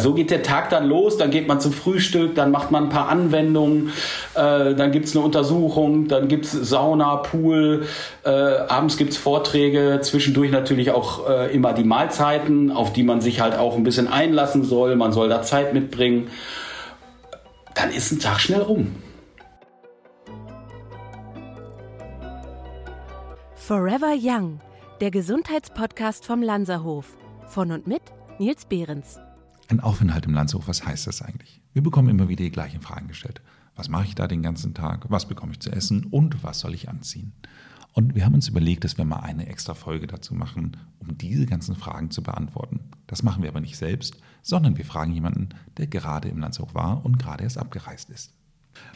So geht der Tag dann los, dann geht man zum Frühstück, dann macht man ein paar Anwendungen, äh, dann gibt es eine Untersuchung, dann gibt es Sauna, Pool, äh, abends gibt es Vorträge, zwischendurch natürlich auch äh, immer die Mahlzeiten, auf die man sich halt auch ein bisschen einlassen soll, man soll da Zeit mitbringen. Dann ist ein Tag schnell rum. Forever Young, der Gesundheitspodcast vom Lanzerhof. Von und mit Nils Behrens. Ein Aufenthalt im Landshof, was heißt das eigentlich? Wir bekommen immer wieder die gleichen Fragen gestellt. Was mache ich da den ganzen Tag? Was bekomme ich zu essen? Und was soll ich anziehen? Und wir haben uns überlegt, dass wir mal eine extra Folge dazu machen, um diese ganzen Fragen zu beantworten. Das machen wir aber nicht selbst, sondern wir fragen jemanden, der gerade im Landshof war und gerade erst abgereist ist.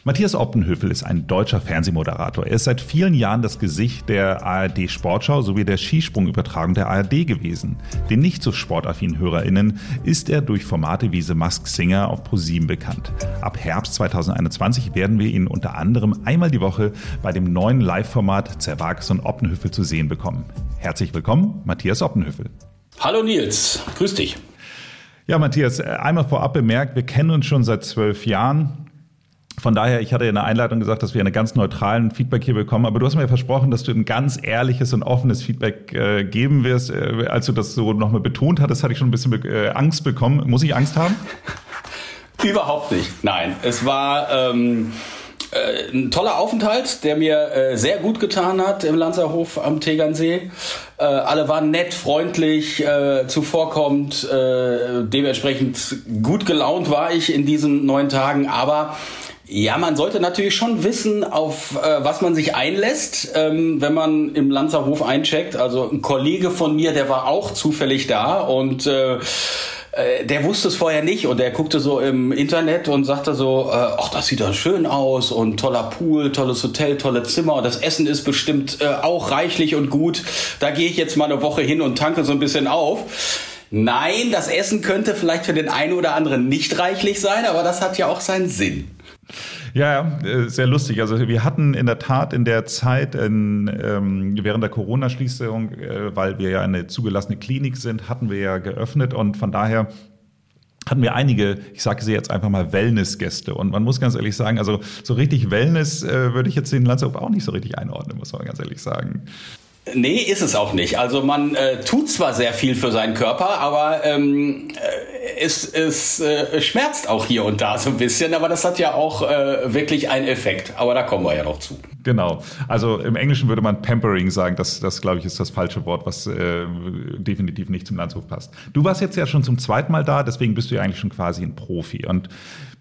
Matthias Optenhöfel ist ein deutscher Fernsehmoderator. Er ist seit vielen Jahren das Gesicht der ARD Sportschau sowie der Skisprungübertragung der ARD gewesen. Den nicht so sportaffinen HörerInnen ist er durch Formate wie The Mask Singer auf ProSieben bekannt. Ab Herbst 2021 werden wir ihn unter anderem einmal die Woche bei dem neuen Live-Format Zerwakis und Optenhöfel zu sehen bekommen. Herzlich willkommen, Matthias Optenhöfel. Hallo Nils, grüß dich. Ja, Matthias, einmal vorab bemerkt, wir kennen uns schon seit zwölf Jahren. Von daher, ich hatte in der Einleitung gesagt, dass wir einen ganz neutralen Feedback hier bekommen, aber du hast mir versprochen, dass du ein ganz ehrliches und offenes Feedback äh, geben wirst. Äh, als du das so nochmal betont hattest, hatte ich schon ein bisschen äh, Angst bekommen. Muss ich Angst haben? Überhaupt nicht. Nein, es war ähm, äh, ein toller Aufenthalt, der mir äh, sehr gut getan hat im Lanzerhof am Tegernsee. Äh, alle waren nett, freundlich, äh, zuvorkommend. Äh, dementsprechend gut gelaunt war ich in diesen neun Tagen, aber ja, man sollte natürlich schon wissen, auf äh, was man sich einlässt, ähm, wenn man im Lanzerhof eincheckt. Also ein Kollege von mir, der war auch zufällig da und äh, äh der wusste es vorher nicht und der guckte so im Internet und sagte so, äh, ach, das sieht doch schön aus und toller Pool, tolles Hotel, tolle Zimmer und das Essen ist bestimmt äh, auch reichlich und gut. Da gehe ich jetzt mal eine Woche hin und tanke so ein bisschen auf. Nein, das Essen könnte vielleicht für den einen oder anderen nicht reichlich sein, aber das hat ja auch seinen Sinn. Ja, äh, sehr lustig. Also wir hatten in der Tat in der Zeit, in, ähm, während der Corona-Schließung, äh, weil wir ja eine zugelassene Klinik sind, hatten wir ja geöffnet und von daher hatten wir einige, ich sage sie jetzt einfach mal Wellness-Gäste. Und man muss ganz ehrlich sagen, also so richtig Wellness äh, würde ich jetzt den Landshof auch nicht so richtig einordnen, muss man ganz ehrlich sagen. Nee, ist es auch nicht. Also man äh, tut zwar sehr viel für seinen Körper, aber ähm, äh, es, es äh, schmerzt auch hier und da so ein bisschen. Aber das hat ja auch äh, wirklich einen Effekt. Aber da kommen wir ja noch zu. Genau. Also im Englischen würde man Pampering sagen. Das, das glaube ich, ist das falsche Wort, was äh, definitiv nicht zum Landshof passt. Du warst jetzt ja schon zum zweiten Mal da, deswegen bist du ja eigentlich schon quasi ein Profi. Und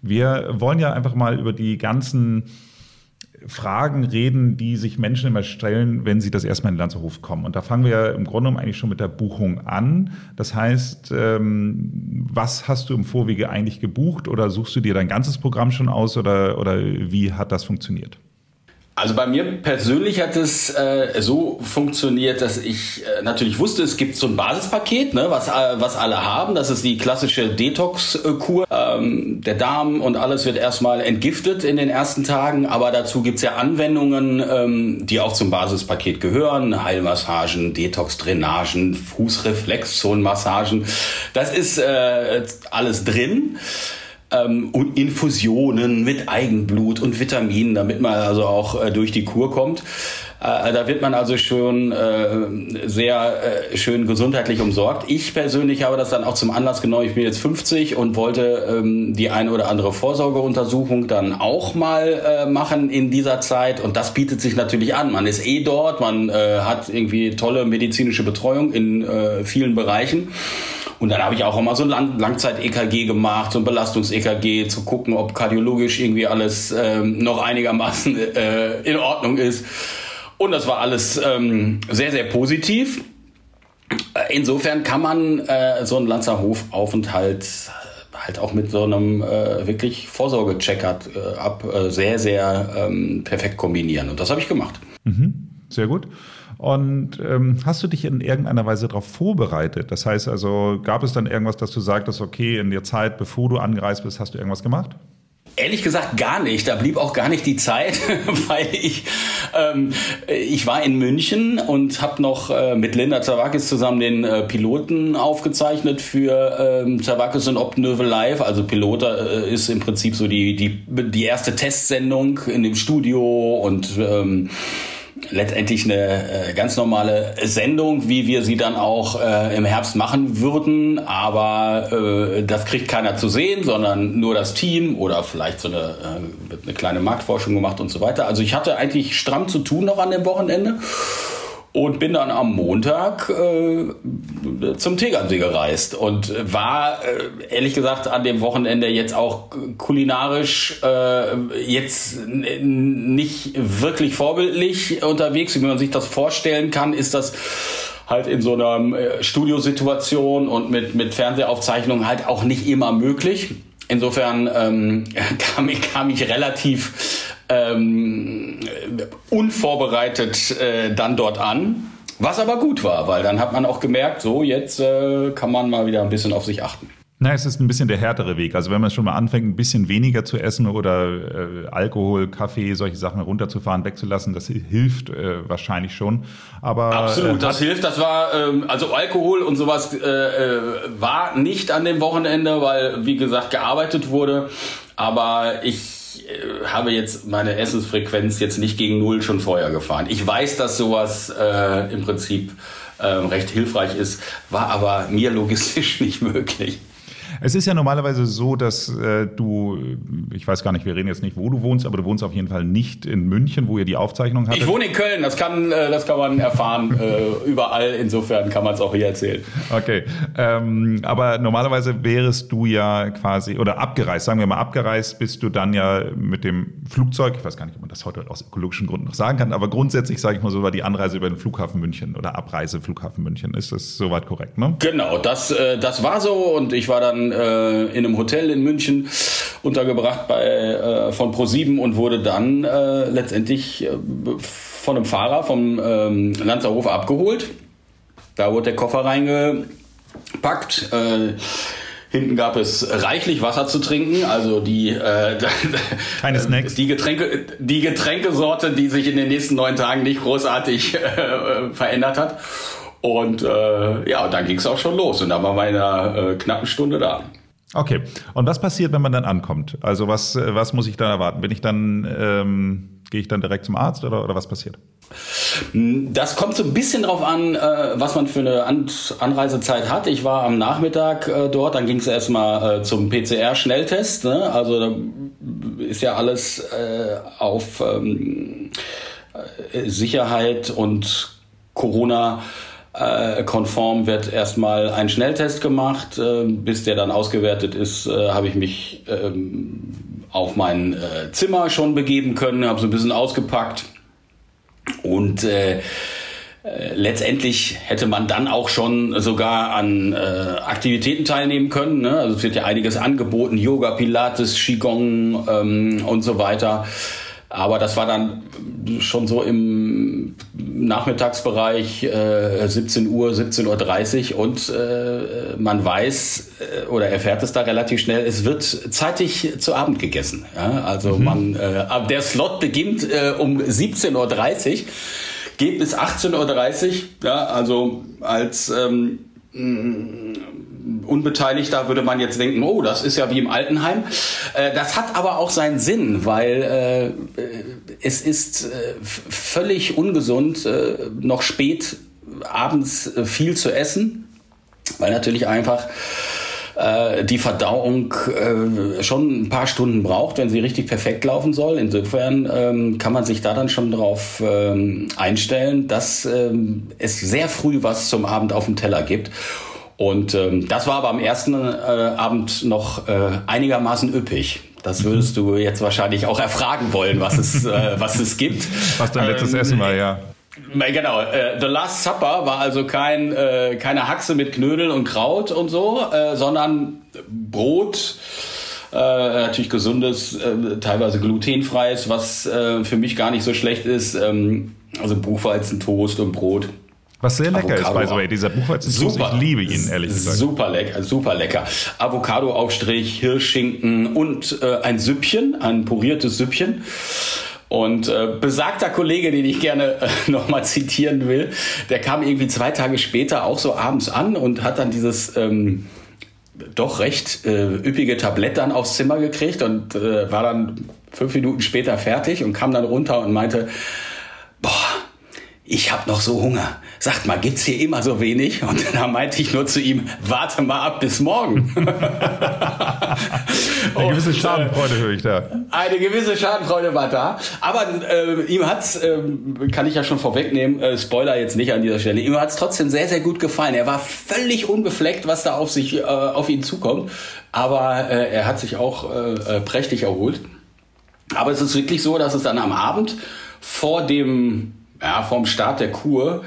wir wollen ja einfach mal über die ganzen Fragen reden, die sich Menschen immer stellen, wenn sie das erstmal in den Lanzerhof kommen. Und da fangen wir ja im Grunde genommen eigentlich schon mit der Buchung an. Das heißt, ähm, was hast du im Vorwege eigentlich gebucht oder suchst du dir dein ganzes Programm schon aus oder, oder wie hat das funktioniert? Also bei mir persönlich hat es äh, so funktioniert, dass ich äh, natürlich wusste, es gibt so ein Basispaket, ne, was, äh, was alle haben. Das ist die klassische Detox-Kur. Ähm, der Darm und alles wird erstmal entgiftet in den ersten Tagen, aber dazu gibt's ja Anwendungen, ähm, die auch zum Basispaket gehören. Heilmassagen, Detox-Drainagen, Fußreflexzonenmassagen. Das ist äh, alles drin ähm, und Infusionen mit Eigenblut und Vitaminen, damit man also auch äh, durch die Kur kommt. Äh, da wird man also schon äh, sehr äh, schön gesundheitlich umsorgt. Ich persönlich habe das dann auch zum Anlass genommen. Ich bin jetzt 50 und wollte ähm, die eine oder andere Vorsorgeuntersuchung dann auch mal äh, machen in dieser Zeit. Und das bietet sich natürlich an. Man ist eh dort, man äh, hat irgendwie tolle medizinische Betreuung in äh, vielen Bereichen. Und dann habe ich auch immer so ein Langzeit-EKG gemacht, so ein Belastungs-EKG, zu gucken, ob kardiologisch irgendwie alles ähm, noch einigermaßen äh, in Ordnung ist. Und das war alles ähm, sehr, sehr positiv. Insofern kann man äh, so einen Lanzerhof-Aufenthalt halt auch mit so einem äh, wirklich Vorsorge-Check-up äh, sehr, sehr ähm, perfekt kombinieren. Und das habe ich gemacht. Mhm, sehr gut. Und ähm, hast du dich in irgendeiner Weise darauf vorbereitet? Das heißt also, gab es dann irgendwas, dass du sagtest, okay, in der Zeit, bevor du angereist bist, hast du irgendwas gemacht? Ehrlich gesagt gar nicht. Da blieb auch gar nicht die Zeit, weil ich ähm, ich war in München und habe noch äh, mit Linda Zawakis zusammen den äh, Piloten aufgezeichnet für ähm, Zawakis und Optenövel Live. Also Pilota äh, ist im Prinzip so die, die, die erste Testsendung in dem Studio und ähm, letztendlich eine äh, ganz normale Sendung, wie wir sie dann auch äh, im Herbst machen würden. Aber äh, das kriegt keiner zu sehen, sondern nur das Team oder vielleicht so eine, äh, eine kleine Marktforschung gemacht und so weiter. Also ich hatte eigentlich stramm zu tun noch an dem Wochenende und bin dann am Montag äh, zum Tegernsee gereist und war äh, ehrlich gesagt an dem Wochenende jetzt auch kulinarisch äh, jetzt nicht wirklich vorbildlich unterwegs, wie man sich das vorstellen kann, ist das halt in so einer äh, Studiosituation und mit, mit Fernsehaufzeichnungen halt auch nicht immer möglich. Insofern ähm, kam, kam ich relativ ähm, unvorbereitet äh, dann dort an. Was aber gut war, weil dann hat man auch gemerkt, so jetzt äh, kann man mal wieder ein bisschen auf sich achten. Na, es ist ein bisschen der härtere Weg. Also wenn man schon mal anfängt, ein bisschen weniger zu essen oder äh, Alkohol, Kaffee, solche Sachen runterzufahren, wegzulassen, das hilft äh, wahrscheinlich schon. Aber absolut, äh, das hilft. Das war ähm, also Alkohol und sowas äh, äh, war nicht an dem Wochenende, weil wie gesagt gearbeitet wurde. Aber ich äh, habe jetzt meine Essensfrequenz jetzt nicht gegen Null schon vorher gefahren. Ich weiß, dass sowas äh, im Prinzip äh, recht hilfreich ist, war aber mir logistisch nicht möglich. Es ist ja normalerweise so, dass äh, du, ich weiß gar nicht, wir reden jetzt nicht, wo du wohnst, aber du wohnst auf jeden Fall nicht in München, wo ihr die Aufzeichnung hattet. Ich wohne in Köln, das kann, äh, das kann man erfahren äh, überall. Insofern kann man es auch hier erzählen. Okay, ähm, aber normalerweise wärest du ja quasi, oder abgereist, sagen wir mal abgereist, bist du dann ja mit dem Flugzeug, ich weiß gar nicht, ob man das heute aus ökologischen Gründen noch sagen kann, aber grundsätzlich sage ich mal so, war die Anreise über den Flughafen München oder Abreise Flughafen München. Ist das soweit korrekt, ne? Genau, das, äh, das war so und ich war dann äh, in einem Hotel in München untergebracht bei, äh, von ProSieben und wurde dann äh, letztendlich äh, von einem Fahrer vom ähm, Lanzerhof abgeholt. Da wurde der Koffer reingepackt. Äh, Hinten gab es reichlich Wasser zu trinken, also die, äh, Keine Snacks. die Getränke, die Getränkesorte, die sich in den nächsten neun Tagen nicht großartig äh, verändert hat. Und äh, ja, dann ging es auch schon los und da waren wir in einer äh, knappen Stunde da. Okay. Und was passiert, wenn man dann ankommt? Also was, äh, was muss ich dann erwarten? Bin ich dann, ähm, gehe ich dann direkt zum Arzt oder, oder was passiert? Das kommt so ein bisschen drauf an, äh, was man für eine An Anreisezeit hat. Ich war am Nachmittag äh, dort, dann ging es erstmal zum PCR-Schnelltest. Ne? Also da ist ja alles äh, auf ähm, äh, Sicherheit und Corona konform wird erstmal ein Schnelltest gemacht. Äh, bis der dann ausgewertet ist, äh, habe ich mich ähm, auf mein äh, Zimmer schon begeben können, habe so ein bisschen ausgepackt und äh, äh, letztendlich hätte man dann auch schon sogar an äh, Aktivitäten teilnehmen können. Ne? Also es wird ja einiges angeboten, Yoga, Pilates, Qigong ähm, und so weiter. Aber das war dann schon so im Nachmittagsbereich äh, 17 Uhr, 17.30 Uhr und äh, man weiß äh, oder erfährt es da relativ schnell, es wird zeitig zu Abend gegessen. Ja? Also mhm. man, äh, der Slot beginnt äh, um 17.30 Uhr, geht bis 18.30 Uhr. Ja? Also als ähm, Unbeteiligter würde man jetzt denken, oh, das ist ja wie im Altenheim. Äh, das hat aber auch seinen Sinn, weil äh, es ist äh, völlig ungesund, noch spät abends viel zu essen, weil natürlich einfach die Verdauung schon ein paar Stunden braucht, wenn sie richtig perfekt laufen soll. Insofern ähm, kann man sich da dann schon darauf ähm, einstellen, dass ähm, es sehr früh was zum Abend auf dem Teller gibt. Und ähm, das war aber am ersten äh, Abend noch äh, einigermaßen üppig. Das würdest du jetzt wahrscheinlich auch erfragen wollen, was es, äh, was es gibt. Was dein letztes ähm, Essen war, ja. Genau, äh, The Last Supper war also kein, äh, keine Haxe mit Knödel und Kraut und so, äh, sondern Brot, äh, natürlich gesundes, äh, teilweise glutenfreies, was äh, für mich gar nicht so schlecht ist. Ähm, also Buchweizentoast und Brot. Was sehr lecker Avocado ist, by the way, dieser Buchweizentoast. Ich liebe ihn, ehrlich gesagt. Super lecker, super lecker. Avocado-Aufstrich, Hirschschinken und äh, ein Süppchen, ein puriertes Süppchen. Und äh, besagter Kollege, den ich gerne äh, nochmal zitieren will, der kam irgendwie zwei Tage später auch so abends an und hat dann dieses ähm, doch recht äh, üppige Tablett dann aufs Zimmer gekriegt und äh, war dann fünf Minuten später fertig und kam dann runter und meinte, ich habe noch so Hunger. Sagt mal, gibt's hier immer so wenig? Und dann meinte ich nur zu ihm, warte mal ab bis morgen. eine gewisse äh, Schadenfreude höre ich da. Eine gewisse Schadenfreude war da. Aber äh, ihm hat's, äh, kann ich ja schon vorwegnehmen, äh, Spoiler jetzt nicht an dieser Stelle, ihm hat's trotzdem sehr, sehr gut gefallen. Er war völlig unbefleckt, was da auf sich, äh, auf ihn zukommt. Aber äh, er hat sich auch äh, äh prächtig erholt. Aber es ist wirklich so, dass es dann am Abend vor dem, ja, vom Start der Kur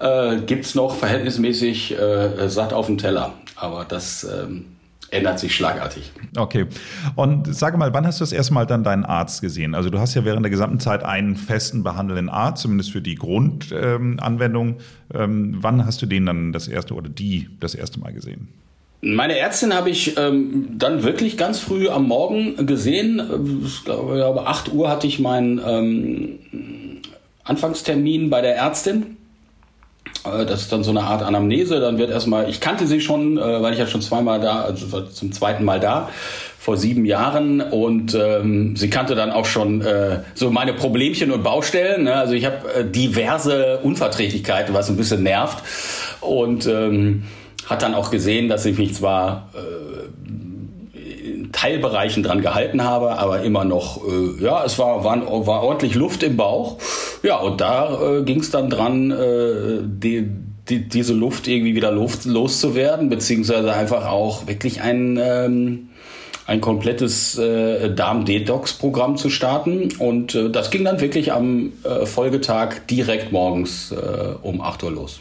äh, gibt's noch verhältnismäßig äh, satt auf dem Teller. Aber das ähm, ändert sich schlagartig. Okay. Und sage mal, wann hast du das erste Mal dann deinen Arzt gesehen? Also du hast ja während der gesamten Zeit einen festen behandelnden Arzt, zumindest für die Grundanwendung. Ähm, ähm, wann hast du den dann das erste oder die das erste Mal gesehen? Meine Ärztin habe ich ähm, dann wirklich ganz früh am Morgen gesehen. Ich glaube, 8 Uhr hatte ich meinen ähm, Anfangstermin bei der Ärztin. Äh, das ist dann so eine Art Anamnese. Dann wird erstmal, ich kannte sie schon, äh, weil ich ja schon zweimal da, also zum zweiten Mal da, vor sieben Jahren. Und ähm, sie kannte dann auch schon äh, so meine Problemchen und Baustellen. Ne? Also ich habe äh, diverse Unverträglichkeiten, was ein bisschen nervt. Und ähm, hat dann auch gesehen, dass ich mich zwar äh, Teilbereichen dran gehalten habe, aber immer noch, äh, ja, es war, war, war ordentlich Luft im Bauch. Ja, und da äh, ging es dann dran, äh, die, die, diese Luft irgendwie wieder Luft loszuwerden, beziehungsweise einfach auch wirklich ein, ähm, ein komplettes äh, Darm-Detox-Programm zu starten. Und äh, das ging dann wirklich am äh, Folgetag direkt morgens äh, um 8 Uhr los.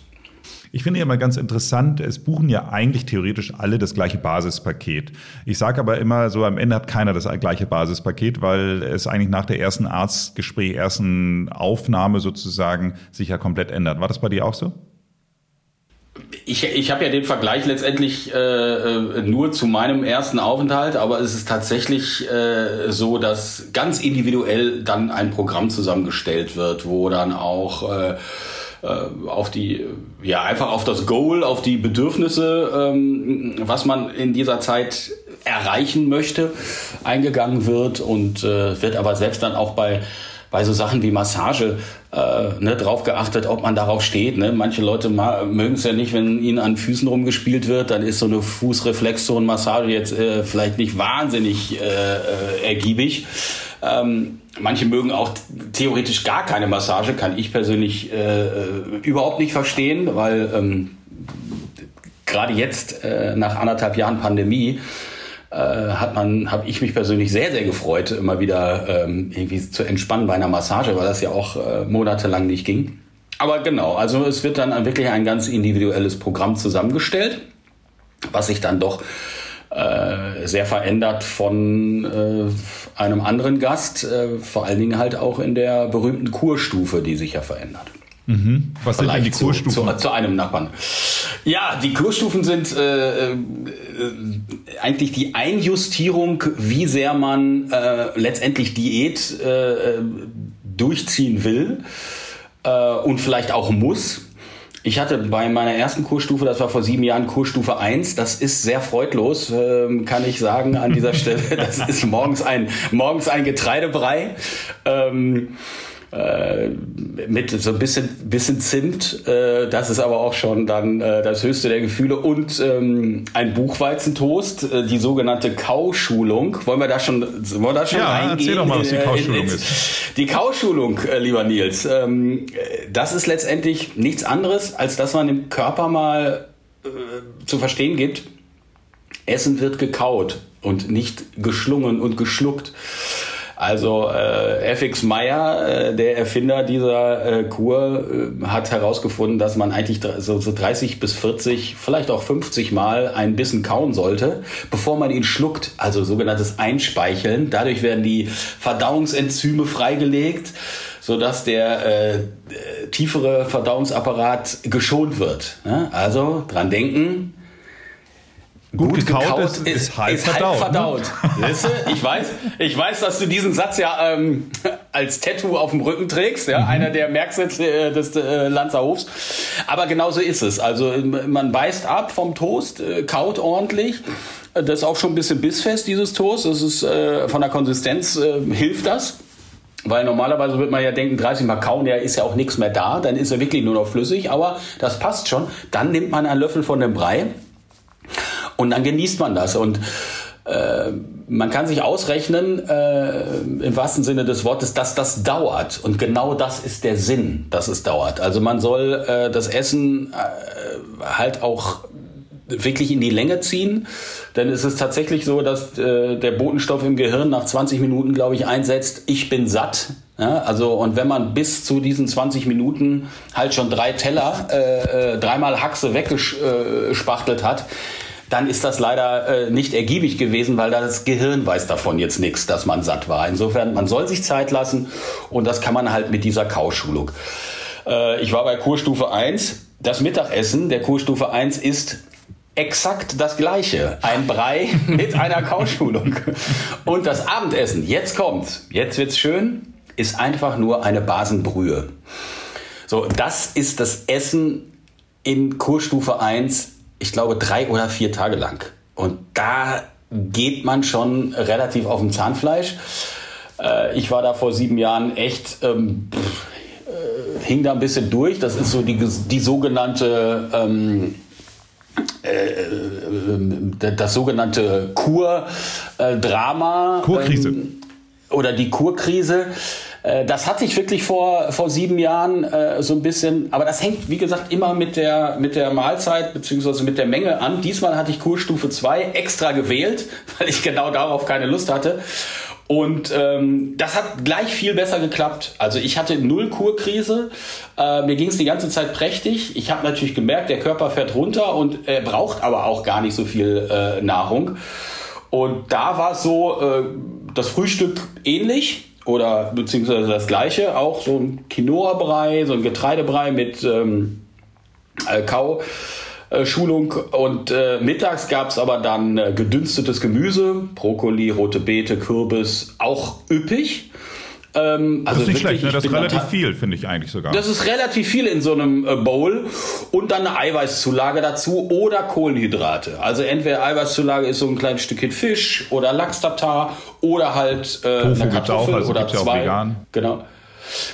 Ich finde ja immer ganz interessant, es buchen ja eigentlich theoretisch alle das gleiche Basispaket. Ich sage aber immer so, am Ende hat keiner das gleiche Basispaket, weil es eigentlich nach der ersten Arztgespräch, ersten Aufnahme sozusagen sich ja komplett ändert. War das bei dir auch so? Ich, ich habe ja den Vergleich letztendlich äh, äh, nur zu meinem ersten Aufenthalt, aber es ist tatsächlich äh, so, dass ganz individuell dann ein Programm zusammengestellt wird, wo dann auch äh, äh, auf die, ja, einfach auf das Goal, auf die Bedürfnisse, ähm, was man in dieser Zeit erreichen möchte, eingegangen wird und äh, wird aber selbst dann auch bei bei so Sachen wie Massage äh, ne, drauf geachtet, ob man darauf steht. Ne? Manche Leute mögen es ja nicht, wenn ihnen an Füßen rumgespielt wird, dann ist so eine Fußreflexzonenmassage jetzt äh, vielleicht nicht wahnsinnig äh, äh, ergiebig. Ähm, manche mögen auch theoretisch gar keine Massage, kann ich persönlich äh, äh, überhaupt nicht verstehen, weil ähm, gerade jetzt äh, nach anderthalb Jahren Pandemie äh, hat man, habe ich mich persönlich sehr, sehr gefreut, immer wieder ähm, irgendwie zu entspannen bei einer Massage, weil das ja auch äh, monatelang nicht ging. Aber genau, also es wird dann wirklich ein ganz individuelles Programm zusammengestellt, was sich dann doch äh, sehr verändert von äh, einem anderen Gast, äh, vor allen Dingen halt auch in der berühmten Kurstufe, die sich ja verändert. Mhm. Was sind denn die Kurstufen? Zu, zu, zu, einem Nachbarn. Ja, die Kurstufen sind äh, äh, eigentlich die Einjustierung, wie sehr man äh, letztendlich Diät äh, durchziehen will äh, und vielleicht auch muss. Ich hatte bei meiner ersten Kursstufe, das war vor sieben Jahren Kursstufe 1, das ist sehr freudlos, ähm, kann ich sagen an dieser Stelle. Das ist morgens ein, morgens ein Getreidebrei. Ähm, äh, mit so ein bisschen, bisschen Zimt. Äh, das ist aber auch schon dann äh, das höchste der Gefühle. Und ähm, ein Buchweizentoast, äh, die sogenannte Kauschulung. Wollen wir da schon, wollen wir da schon ja, reingehen? Erzähl doch mal, was die äh, Kauschulung ist. Die Kauschulung, äh, lieber Nils, ähm, das ist letztendlich nichts anderes, als dass man dem Körper mal zu verstehen gibt, Essen wird gekaut und nicht geschlungen und geschluckt. Also äh, FX Meyer, äh, der Erfinder dieser äh, Kur, äh, hat herausgefunden, dass man eigentlich so, so 30 bis 40, vielleicht auch 50 Mal ein Bissen kauen sollte, bevor man ihn schluckt. Also sogenanntes Einspeicheln. Dadurch werden die Verdauungsenzyme freigelegt sodass der äh, tiefere Verdauungsapparat geschont wird. Ne? Also dran denken, Gut, gut gekaut, gekaut, ist, ist, halb ist verdaut. Halb verdaut. Ne? ich weiß, ich weiß, dass du diesen Satz ja ähm, als Tattoo auf dem Rücken trägst, ja, mhm. einer der Merksätze äh, des äh, Lanzerhofs. Aber genau so ist es. Also man beißt ab vom Toast, äh, kaut ordentlich. Das ist auch schon ein bisschen bissfest, dieses Toast. Das ist äh, von der Konsistenz äh, hilft das. Weil normalerweise wird man ja denken, 30 Mal kauen, ja, ist ja auch nichts mehr da, dann ist er wirklich nur noch flüssig, aber das passt schon. Dann nimmt man einen Löffel von dem Brei und dann genießt man das. Und äh, man kann sich ausrechnen, äh, im wahrsten Sinne des Wortes, dass das dauert. Und genau das ist der Sinn, dass es dauert. Also man soll äh, das Essen äh, halt auch wirklich in die Länge ziehen. Denn es ist tatsächlich so, dass äh, der Botenstoff im Gehirn nach 20 Minuten, glaube ich, einsetzt, ich bin satt. Ja, also und wenn man bis zu diesen 20 Minuten halt schon drei Teller, äh, äh, dreimal Haxe weggespachtelt hat, dann ist das leider äh, nicht ergiebig gewesen, weil das Gehirn weiß davon jetzt nichts, dass man satt war. Insofern, man soll sich Zeit lassen und das kann man halt mit dieser Kauschulung. Äh, ich war bei Kurstufe 1. Das Mittagessen der Kurstufe 1 ist exakt das gleiche. Ein Brei mit einer Kauschulung. Und das Abendessen, jetzt kommt's, jetzt wird's schön, ist einfach nur eine Basenbrühe. So, das ist das Essen in Kurstufe 1 ich glaube, drei oder vier Tage lang. Und da geht man schon relativ auf dem Zahnfleisch. Äh, ich war da vor sieben Jahren echt, ähm, äh, hing da ein bisschen durch. Das ist so die, die sogenannte, ähm, äh, äh das sogenannte Kur-Drama. Äh, Kurkrise. Ähm, oder die Kurkrise. Äh, das hatte ich wirklich vor, vor sieben Jahren äh, so ein bisschen, aber das hängt, wie gesagt, immer mit der, mit der Mahlzeit bzw. mit der Menge an. Diesmal hatte ich Kurstufe 2 extra gewählt, weil ich genau darauf keine Lust hatte. Und ähm, das hat gleich viel besser geklappt. Also ich hatte null Kurkrise. Äh, mir ging es die ganze Zeit prächtig. Ich habe natürlich gemerkt, der Körper fährt runter und er braucht aber auch gar nicht so viel äh, Nahrung. Und da war so, äh, das Frühstück ähnlich oder beziehungsweise das gleiche, auch so ein Quinoa-Brei, so ein Getreidebrei mit ähm, äh, Kau. Schulung und äh, mittags gab es aber dann äh, gedünstetes Gemüse, Brokkoli, rote Beete, Kürbis, auch üppig. Ähm, das also ist nicht wirklich, schlecht, ne? das ist relativ viel, finde ich eigentlich sogar. Das ist relativ viel in so einem äh, Bowl und dann eine Eiweißzulage dazu oder Kohlenhydrate. Also entweder Eiweißzulage ist so ein kleines Stückchen Fisch oder Lachs-Tatar oder halt äh, eine Kartoffel auch, also oder zwei. Genau.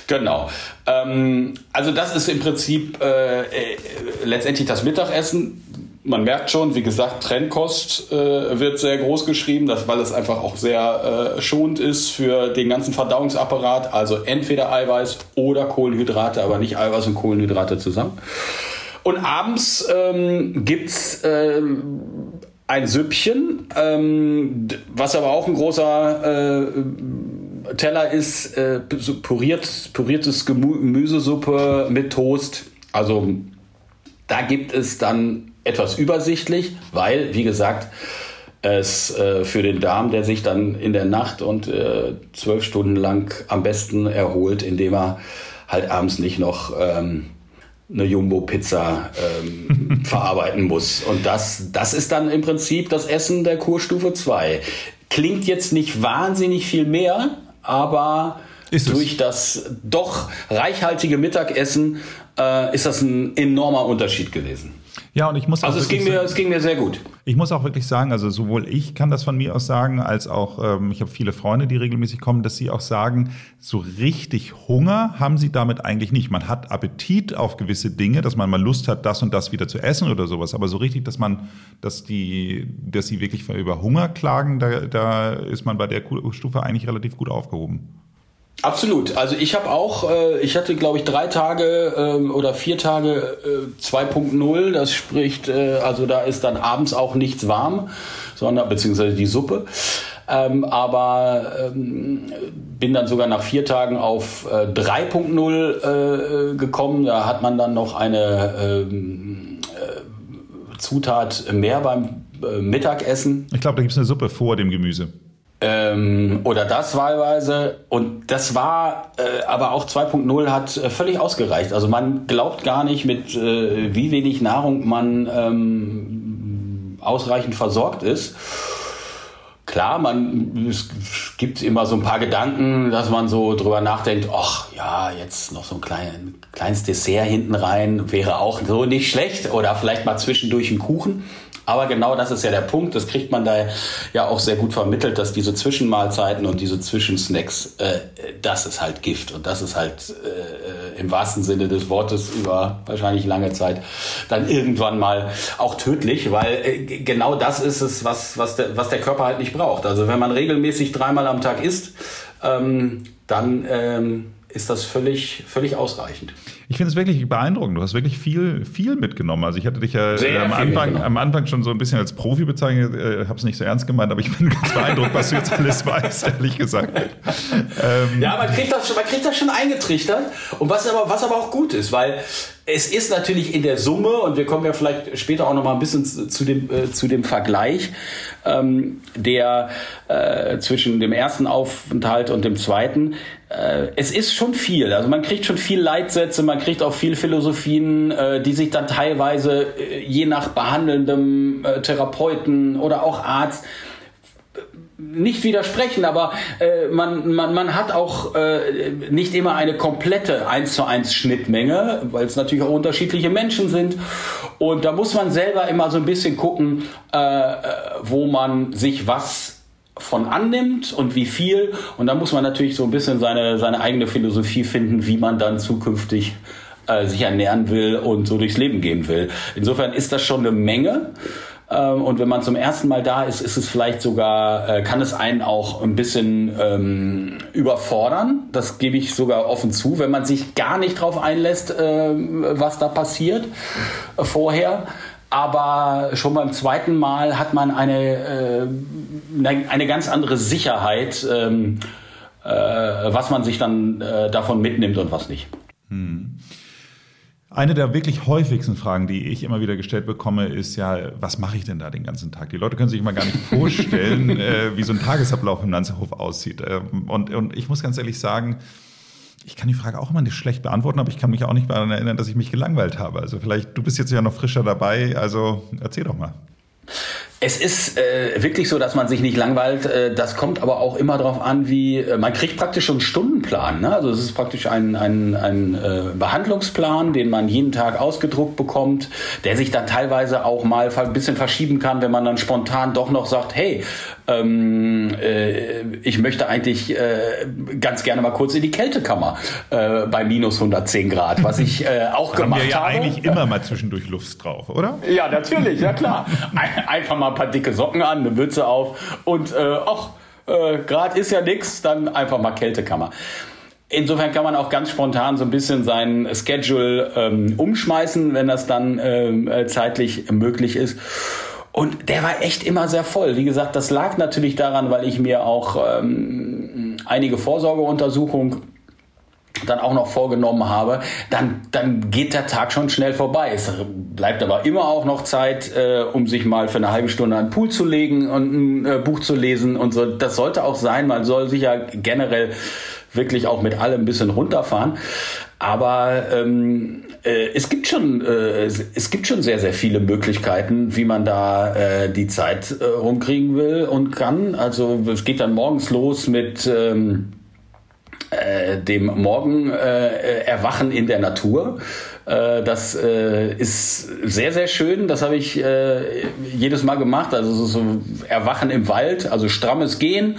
Genau. Ähm, also das ist im Prinzip äh, äh, letztendlich das Mittagessen man merkt schon, wie gesagt, Trennkost äh, wird sehr groß geschrieben, das, weil es einfach auch sehr äh, schonend ist für den ganzen Verdauungsapparat. Also entweder Eiweiß oder Kohlenhydrate, aber nicht Eiweiß und Kohlenhydrate zusammen. Und abends ähm, gibt's ähm, ein Süppchen, ähm, was aber auch ein großer äh, Teller ist, äh, puriert, puriertes Gemüsesuppe mit Toast. Also da gibt es dann etwas übersichtlich, weil, wie gesagt, es äh, für den Darm, der sich dann in der Nacht und äh, zwölf Stunden lang am besten erholt, indem er halt abends nicht noch ähm, eine Jumbo-Pizza ähm, verarbeiten muss. Und das, das ist dann im Prinzip das Essen der Kurstufe 2. Klingt jetzt nicht wahnsinnig viel mehr, aber durch das doch reichhaltige Mittagessen äh, ist das ein enormer Unterschied gewesen. Ja, und ich muss also es ging mir, es ging mir sehr gut. Ich muss auch wirklich sagen, also sowohl ich kann das von mir aus sagen, als auch ähm, ich habe viele Freunde, die regelmäßig kommen, dass sie auch sagen, so richtig Hunger haben sie damit eigentlich nicht. Man hat Appetit auf gewisse Dinge, dass man mal Lust hat, das und das wieder zu essen oder sowas. Aber so richtig, dass man, dass die, dass sie wirklich über Hunger klagen, da, da ist man bei der Stufe eigentlich relativ gut aufgehoben. Absolut. Also ich habe auch, äh, ich hatte glaube ich drei Tage ähm, oder vier Tage äh, 2.0. Das spricht, äh, also da ist dann abends auch nichts warm, sondern beziehungsweise die Suppe. Ähm, aber ähm, bin dann sogar nach vier Tagen auf äh, 3.0 äh, gekommen. Da hat man dann noch eine ähm, äh, Zutat mehr beim äh, Mittagessen. Ich glaube, da gibt es eine Suppe vor dem Gemüse. Ähm, oder das wahlweise. Und das war, äh, aber auch 2.0 hat äh, völlig ausgereicht. Also man glaubt gar nicht, mit äh, wie wenig Nahrung man ähm, ausreichend versorgt ist. Klar, man, es gibt immer so ein paar Gedanken, dass man so drüber nachdenkt, ach ja, jetzt noch so ein klein, kleines Dessert hinten rein wäre auch so nicht schlecht oder vielleicht mal zwischendurch ein Kuchen. Aber genau das ist ja der Punkt. Das kriegt man da ja auch sehr gut vermittelt, dass diese Zwischenmahlzeiten und diese Zwischensnacks, äh, das ist halt Gift und das ist halt äh, im wahrsten Sinne des Wortes über wahrscheinlich lange Zeit dann irgendwann mal auch tödlich, weil äh, genau das ist es, was, was, der, was der Körper halt nicht braucht. Also wenn man regelmäßig dreimal am Tag isst, ähm, dann ähm, ist das völlig, völlig ausreichend. Ich finde es wirklich beeindruckend. Du hast wirklich viel, viel mitgenommen. Also ich hatte dich ja äh, am, Anfang, am Anfang schon so ein bisschen als Profi bezeichnet, äh, habe es nicht so ernst gemeint, aber ich bin ganz beeindruckt, was du jetzt alles weißt, ehrlich gesagt. Ähm, ja, man kriegt, das schon, man kriegt das schon eingetrichtert. Und was aber, was aber auch gut ist, weil es ist natürlich in der Summe, und wir kommen ja vielleicht später auch noch mal ein bisschen zu dem, äh, zu dem Vergleich, ähm, der äh, zwischen dem ersten Aufenthalt und dem zweiten, äh, es ist schon viel. Also man kriegt schon viel Leitsätze, man kriegt auch viel Philosophien, äh, die sich dann teilweise äh, je nach behandelndem äh, Therapeuten oder auch Arzt nicht widersprechen, aber äh, man, man, man hat auch äh, nicht immer eine komplette 1 zu 1 Schnittmenge, weil es natürlich auch unterschiedliche Menschen sind. Und da muss man selber immer so ein bisschen gucken, äh, äh wo man sich was von annimmt und wie viel. Und da muss man natürlich so ein bisschen seine, seine eigene Philosophie finden, wie man dann zukünftig äh, sich ernähren will und so durchs Leben gehen will. Insofern ist das schon eine Menge. Ähm, und wenn man zum ersten Mal da ist, ist es vielleicht sogar, äh, kann es einen auch ein bisschen ähm, überfordern. Das gebe ich sogar offen zu, wenn man sich gar nicht drauf einlässt, äh, was da passiert äh, vorher. Aber schon beim zweiten Mal hat man eine, äh, eine ganz andere Sicherheit, ähm, äh, was man sich dann äh, davon mitnimmt und was nicht. Hm. Eine der wirklich häufigsten Fragen, die ich immer wieder gestellt bekomme, ist ja, was mache ich denn da den ganzen Tag? Die Leute können sich immer gar nicht vorstellen, äh, wie so ein Tagesablauf im Lanzerhof aussieht. Ähm, und, und ich muss ganz ehrlich sagen, ich kann die Frage auch immer nicht schlecht beantworten, aber ich kann mich auch nicht daran erinnern, dass ich mich gelangweilt habe. Also vielleicht, du bist jetzt ja noch frischer dabei, also erzähl doch mal. Es ist äh, wirklich so, dass man sich nicht langweilt. Äh, das kommt aber auch immer darauf an, wie äh, man kriegt praktisch schon einen Stundenplan. Ne? Also es ist praktisch ein, ein, ein äh, Behandlungsplan, den man jeden Tag ausgedruckt bekommt, der sich dann teilweise auch mal ein bisschen verschieben kann, wenn man dann spontan doch noch sagt, hey, ähm, äh, ich möchte eigentlich äh, ganz gerne mal kurz in die Kältekammer äh, bei minus 110 Grad, was ich äh, auch da gemacht haben wir ja habe. eigentlich immer mal zwischendurch Luft drauf, oder? Ja, natürlich, ja klar. Einfach mal ein paar dicke Socken an, eine Mütze auf und äh, ach, äh, gerade ist ja nix, dann einfach mal Kältekammer. Insofern kann man auch ganz spontan so ein bisschen sein Schedule ähm, umschmeißen, wenn das dann ähm, äh, zeitlich möglich ist. Und der war echt immer sehr voll. Wie gesagt, das lag natürlich daran, weil ich mir auch ähm, einige Vorsorgeuntersuchungen dann auch noch vorgenommen habe, dann, dann geht der Tag schon schnell vorbei. Es bleibt aber immer auch noch Zeit, äh, um sich mal für eine halbe Stunde an den Pool zu legen und ein äh, Buch zu lesen und so. Das sollte auch sein. Man soll sich ja generell wirklich auch mit allem ein bisschen runterfahren. Aber ähm, äh, es gibt schon äh, es gibt schon sehr sehr viele Möglichkeiten, wie man da äh, die Zeit äh, rumkriegen will und kann. Also es geht dann morgens los mit ähm, äh, dem Morgen Erwachen in der Natur. Das ist sehr, sehr schön. Das habe ich jedes Mal gemacht. Also so Erwachen im Wald, also strammes Gehen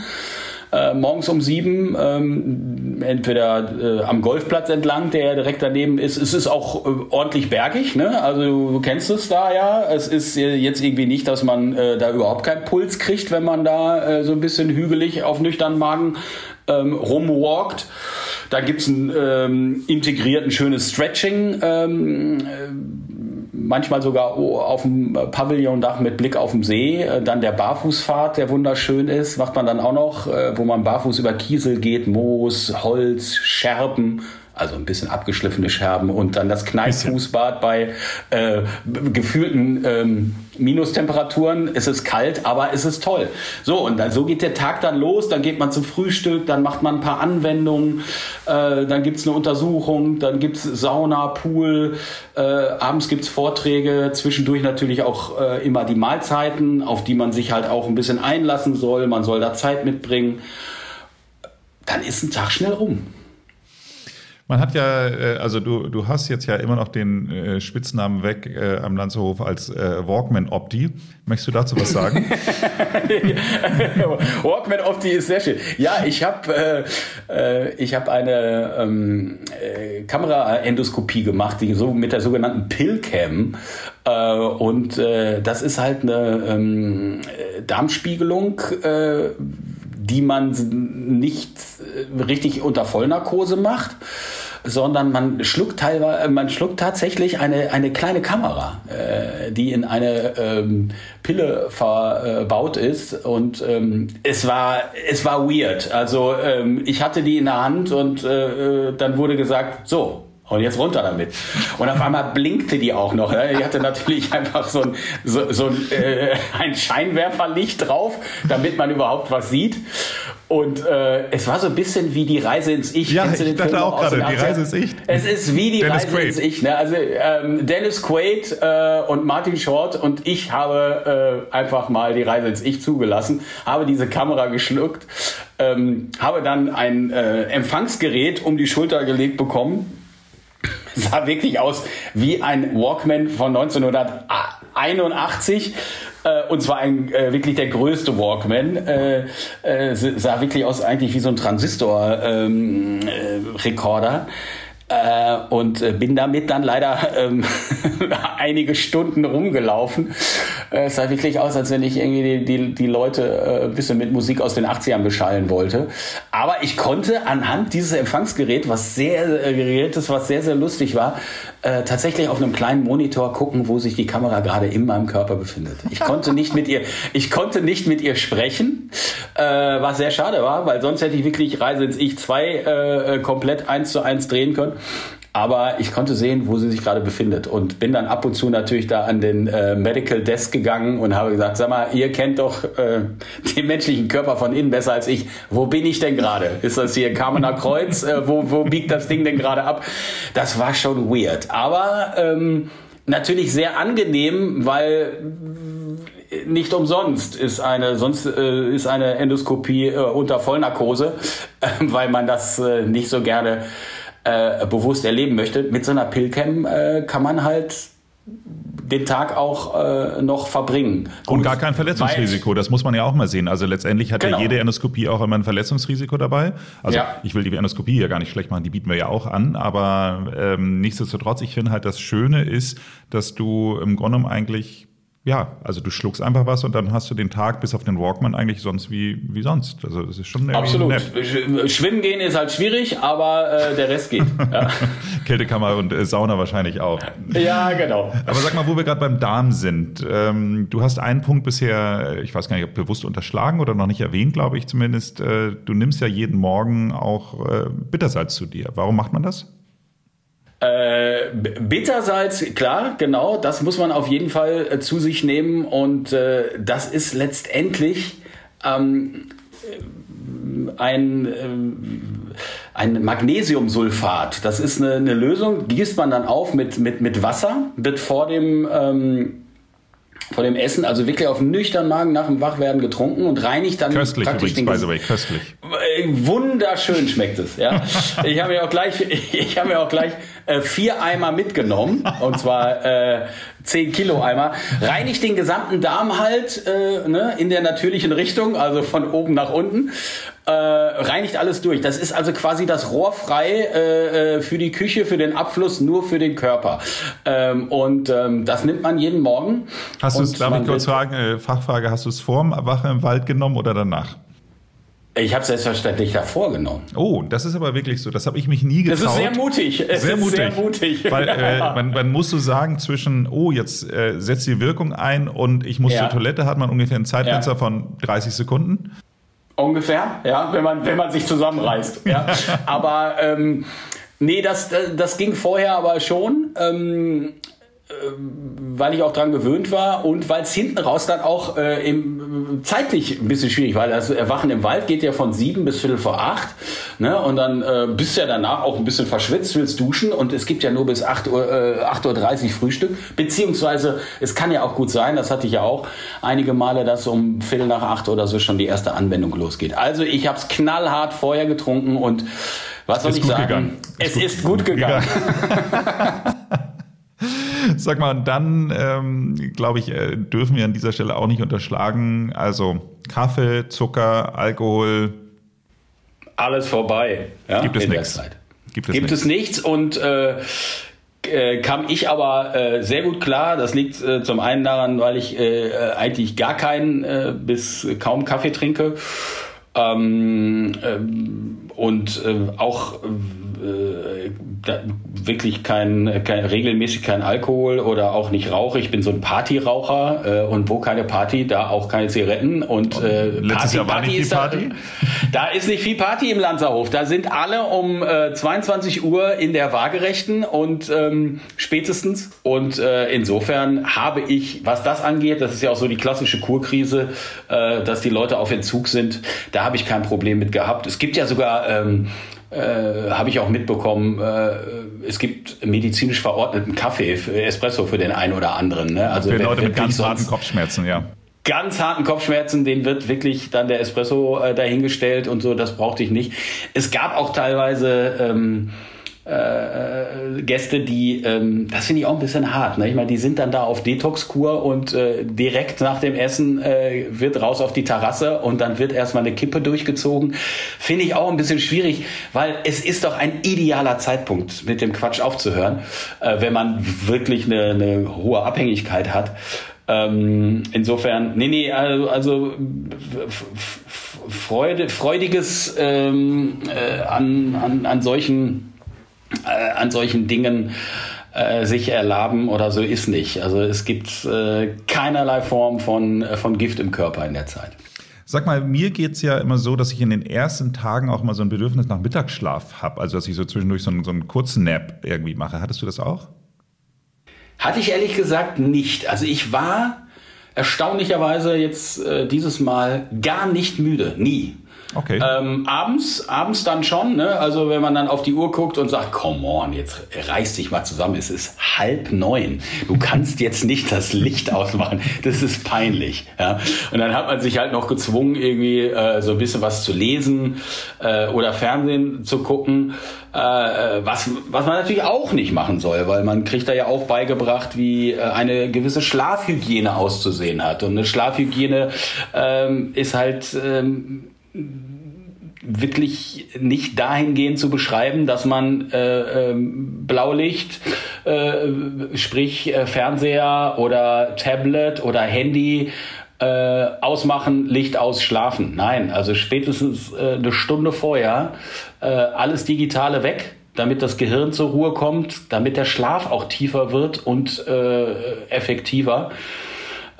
morgens um sieben, ähm, entweder äh, am Golfplatz entlang, der direkt daneben ist. Es ist auch äh, ordentlich bergig, ne? Also du kennst es da ja. Es ist äh, jetzt irgendwie nicht, dass man äh, da überhaupt keinen Puls kriegt, wenn man da äh, so ein bisschen hügelig auf nüchternen Magen ähm, rumwalkt. Da gibt's ein ähm, integrierten schönes Stretching. Ähm, äh, manchmal sogar auf dem Pavillondach mit Blick auf den See. Äh, dann der Barfußpfad, der wunderschön ist, macht man dann auch noch, äh, wo man barfuß über Kiesel geht, Moos, Holz, Scherben. Also ein bisschen abgeschliffene Scherben und dann das Kneippfußbad bei äh, gefühlten ähm, Minustemperaturen. Es ist kalt, aber es ist toll. So, und dann, so geht der Tag dann los. Dann geht man zum Frühstück, dann macht man ein paar Anwendungen, äh, dann gibt's eine Untersuchung, dann gibt's Sauna, Pool, äh, abends gibt's Vorträge, zwischendurch natürlich auch äh, immer die Mahlzeiten, auf die man sich halt auch ein bisschen einlassen soll. Man soll da Zeit mitbringen. Dann ist ein Tag schnell rum. Man hat ja, äh, also du, du hast jetzt ja immer noch den äh, Spitznamen weg äh, am Lanzerhof als äh, Walkman Opti. Möchtest du dazu was sagen? Walkman Opti ist sehr schön. Ja, ich habe äh, äh, ich eine ähm, äh, Kameraendoskopie gemacht, die so mit der sogenannten Pillcam. Und das ist halt eine ähm, Darmspiegelung. Die man nicht richtig unter Vollnarkose macht, sondern man schluckt teilweise, äh, man schluckt tatsächlich eine, eine kleine Kamera, äh, die in eine ähm, Pille verbaut ist. Und ähm, es war, es war weird. Also ähm, ich hatte die in der Hand und äh, äh dann wurde gesagt, so, und jetzt runter damit. Und auf einmal blinkte die auch noch. Ne? Die hatte natürlich einfach so ein, so, so ein, äh, ein Scheinwerferlicht drauf, damit man überhaupt was sieht. Und äh, es war so ein bisschen wie die Reise ins Ich. Ja, ich dachte auch gerade, die Reise ins Ich. Es ist wie die Dennis Reise Quaid. ins Ich. Ne? Also ähm, Dennis Quaid äh, und Martin Short und ich habe äh, einfach mal die Reise ins Ich zugelassen, habe diese Kamera geschluckt, ähm, habe dann ein äh, Empfangsgerät um die Schulter gelegt bekommen sah wirklich aus wie ein Walkman von 1981. Äh, und zwar ein, äh, wirklich der größte Walkman. Äh, äh, sah wirklich aus eigentlich wie so ein Transistor-Rekorder. Ähm, äh, und äh, bin damit dann leider ähm, einige Stunden rumgelaufen. Äh, es sah wirklich aus, als wenn ich irgendwie die, die, die Leute äh, ein bisschen mit Musik aus den 80ern beschallen wollte. Aber ich konnte anhand dieses Empfangsgerät, was sehr äh, Gerätes, was sehr, sehr lustig war, äh, tatsächlich auf einem kleinen Monitor gucken, wo sich die Kamera gerade in meinem Körper befindet. Ich konnte nicht mit ihr, ich konnte nicht mit ihr sprechen, äh, was sehr schade war, weil sonst hätte ich wirklich Reise ins Ich 2 äh, komplett eins zu eins drehen können. Aber ich konnte sehen, wo sie sich gerade befindet und bin dann ab und zu natürlich da an den äh, Medical Desk gegangen und habe gesagt, sag mal, ihr kennt doch äh, den menschlichen Körper von innen besser als ich. Wo bin ich denn gerade? Ist das hier Kamener Kreuz? Äh, wo, wo biegt das Ding denn gerade ab? Das war schon weird. Aber ähm, natürlich sehr angenehm, weil nicht umsonst ist eine sonst äh, ist eine Endoskopie äh, unter Vollnarkose, äh, weil man das äh, nicht so gerne äh, bewusst erleben möchte. Mit so einer Pillcam äh, kann man halt den Tag auch äh, noch verbringen. Und, und gar kein Verletzungsrisiko, das muss man ja auch mal sehen. Also letztendlich hat genau. ja jede Endoskopie auch immer ein Verletzungsrisiko dabei. Also ja. ich will die Endoskopie ja gar nicht schlecht machen, die bieten wir ja auch an, aber ähm, nichtsdestotrotz, ich finde halt das Schöne ist, dass du im Grunde genommen eigentlich ja, also du schluckst einfach was und dann hast du den Tag bis auf den Walkman eigentlich sonst wie, wie sonst. Also das ist schon Absolut. Nett. Schwimmen gehen ist halt schwierig, aber äh, der Rest geht. Ja. Kältekammer und äh, Sauna wahrscheinlich auch. Ja, genau. Aber sag mal, wo wir gerade beim Darm sind. Ähm, du hast einen Punkt bisher, ich weiß gar nicht, ob bewusst unterschlagen oder noch nicht erwähnt, glaube ich zumindest. Äh, du nimmst ja jeden Morgen auch äh, Bittersalz zu dir. Warum macht man das? Äh, Bittersalz, klar, genau, das muss man auf jeden Fall äh, zu sich nehmen und äh, das ist letztendlich ähm, ein, äh, ein Magnesiumsulfat. Das ist eine, eine Lösung, gießt man dann auf mit, mit, mit Wasser, wird vor dem ähm, vor dem Essen, also wirklich auf nüchternen Magen nach dem Wachwerden getrunken und reinigt dann köstlich praktisch übrigens, den by the way, köstlich. Wunderschön schmeckt es, ja. ich habe mir auch gleich, ich habe mir auch gleich äh, vier Eimer mitgenommen und zwar äh, 10 Kilo Eimer. Reinigt den gesamten Darm halt äh, ne, in der natürlichen Richtung, also von oben nach unten. Äh, reinigt alles durch. Das ist also quasi das Rohr frei äh, äh, für die Küche, für den Abfluss, nur für den Körper. Ähm, und ähm, das nimmt man jeden Morgen. Hast du es, darf ich kurz fragen, äh, Fachfrage, hast du es vorm Wache im Wald genommen oder danach? Ich habe selbstverständlich davor genommen. Oh, das ist aber wirklich so. Das habe ich mich nie getraut. Das ist sehr mutig. Es sehr, mutig. sehr mutig. Weil äh, man, man, muss so sagen, zwischen, oh, jetzt äh, setzt die Wirkung ein und ich muss ja. zur Toilette, hat man ungefähr ein Zeitfenster ja. von 30 Sekunden. Ungefähr, ja, wenn man, wenn man sich zusammenreißt. ja. Aber ähm, Nee, das, das ging vorher aber schon. Ähm, weil ich auch dran gewöhnt war und weil es hinten raus dann auch äh, im, zeitlich ein bisschen schwierig war. Das Erwachen im Wald geht ja von sieben bis viertel vor acht. Ne? Und dann äh, bist du ja danach auch ein bisschen verschwitzt, willst duschen und es gibt ja nur bis acht Uhr, äh, 8.30 Uhr Frühstück. Beziehungsweise es kann ja auch gut sein, das hatte ich ja auch einige Male, dass um viertel nach acht oder so schon die erste Anwendung losgeht. Also ich habe es knallhart vorher getrunken und was soll ist ich sagen? Gegangen. Es ist, ist gut gegangen. gegangen. Sag mal, dann ähm, glaube ich, äh, dürfen wir an dieser Stelle auch nicht unterschlagen. Also Kaffee, Zucker, Alkohol. Alles vorbei. Ja, gibt es nichts. Gibt es, gibt nichts. es nichts und äh, äh, kam ich aber äh, sehr gut klar. Das liegt äh, zum einen daran, weil ich äh, eigentlich gar keinen äh, bis kaum Kaffee trinke ähm, ähm, und äh, auch äh, wirklich kein, kein regelmäßig kein Alkohol oder auch nicht rauche. Ich bin so ein Partyraucher äh, und wo keine Party, da auch keine Zigaretten und äh, letztes Party, Jahr war Party nicht viel Party. Da, da, ist nicht viel Party im Lanzerhof. Da sind alle um äh, 22 Uhr in der Waagerechten und ähm, spätestens und äh, insofern habe ich, was das angeht, das ist ja auch so die klassische Kurkrise, äh, dass die Leute auf Entzug sind. Da habe ich kein Problem mit gehabt. Es gibt ja sogar ähm, äh, habe ich auch mitbekommen, äh, es gibt medizinisch verordneten Kaffee, für Espresso für den einen oder anderen. Ne? Also für Leute mit ganz harten Kopfschmerzen, ja. Ganz harten Kopfschmerzen, den wird wirklich dann der Espresso äh, dahingestellt und so, das brauchte ich nicht. Es gab auch teilweise ähm, äh, Gäste, die, ähm, das finde ich auch ein bisschen hart. Ne? Ich meine, die sind dann da auf Detox-Kur und äh, direkt nach dem Essen äh, wird raus auf die Terrasse und dann wird erstmal eine Kippe durchgezogen. Finde ich auch ein bisschen schwierig, weil es ist doch ein idealer Zeitpunkt, mit dem Quatsch aufzuhören, äh, wenn man wirklich eine, eine hohe Abhängigkeit hat. Ähm, insofern, nee, nee, also, also Freude, freudiges ähm, äh, an, an, an solchen äh, an solchen Dingen äh, sich erlaben oder so ist nicht. Also es gibt äh, keinerlei Form von, äh, von Gift im Körper in der Zeit. Sag mal, mir geht's ja immer so, dass ich in den ersten Tagen auch mal so ein Bedürfnis nach Mittagsschlaf habe. Also dass ich so zwischendurch so einen, so einen kurzen Nap irgendwie mache. Hattest du das auch? Hatte ich ehrlich gesagt nicht. Also ich war erstaunlicherweise jetzt äh, dieses Mal gar nicht müde. Nie. Okay. Ähm, abends, abends dann schon, ne? Also wenn man dann auf die Uhr guckt und sagt, come on, jetzt reiß dich mal zusammen, es ist halb neun. Du kannst jetzt nicht das Licht ausmachen. Das ist peinlich. Ja? Und dann hat man sich halt noch gezwungen, irgendwie äh, so ein bisschen was zu lesen äh, oder Fernsehen zu gucken. Äh, was, was man natürlich auch nicht machen soll, weil man kriegt da ja auch beigebracht, wie äh, eine gewisse Schlafhygiene auszusehen hat. Und eine Schlafhygiene ähm, ist halt ähm, wirklich nicht dahingehend zu beschreiben, dass man äh, äh, Blaulicht, äh, sprich äh, Fernseher oder Tablet oder Handy äh, ausmachen, Licht aus, schlafen. Nein, also spätestens äh, eine Stunde vorher alles Digitale weg, damit das Gehirn zur Ruhe kommt, damit der Schlaf auch tiefer wird und effektiver.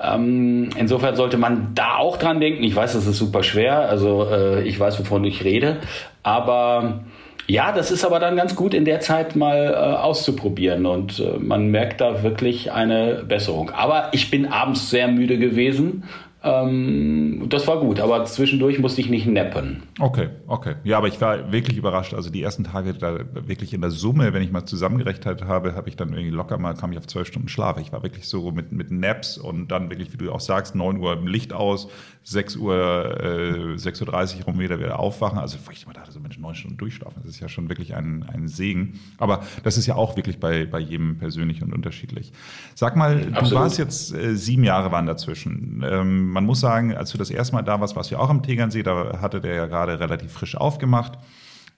Ähm, insofern sollte man da auch dran denken. Ich weiß, das ist super schwer. Also äh, ich weiß, wovon ich rede. Aber ja, das ist aber dann ganz gut in der Zeit mal äh, auszuprobieren und äh, man merkt da wirklich eine Besserung. Aber ich bin abends sehr müde gewesen ähm, das war gut, aber zwischendurch musste ich nicht neppen. Okay, okay. Ja, aber ich war wirklich überrascht. Also die ersten Tage da wirklich in der Summe, wenn ich mal zusammengerechnet habe, habe ich dann irgendwie locker mal, kam ich auf zwölf Stunden Schlaf. Ich war wirklich so mit, mit Naps und dann wirklich, wie du auch sagst, neun Uhr Licht aus, sechs Uhr, äh, 6.30 Uhr rum wieder wieder aufwachen. Also ich immer dachte, so Mensch, neun Stunden durchschlafen, das ist ja schon wirklich ein, ein Segen. Aber das ist ja auch wirklich bei, bei jedem persönlich und unterschiedlich. Sag mal, Absolut. du warst jetzt, äh, sieben Jahre waren dazwischen. Ähm, man muss sagen, als du das erste Mal da warst, warst du ja auch am Tegernsee, da hatte der ja gerade relativ frisch aufgemacht.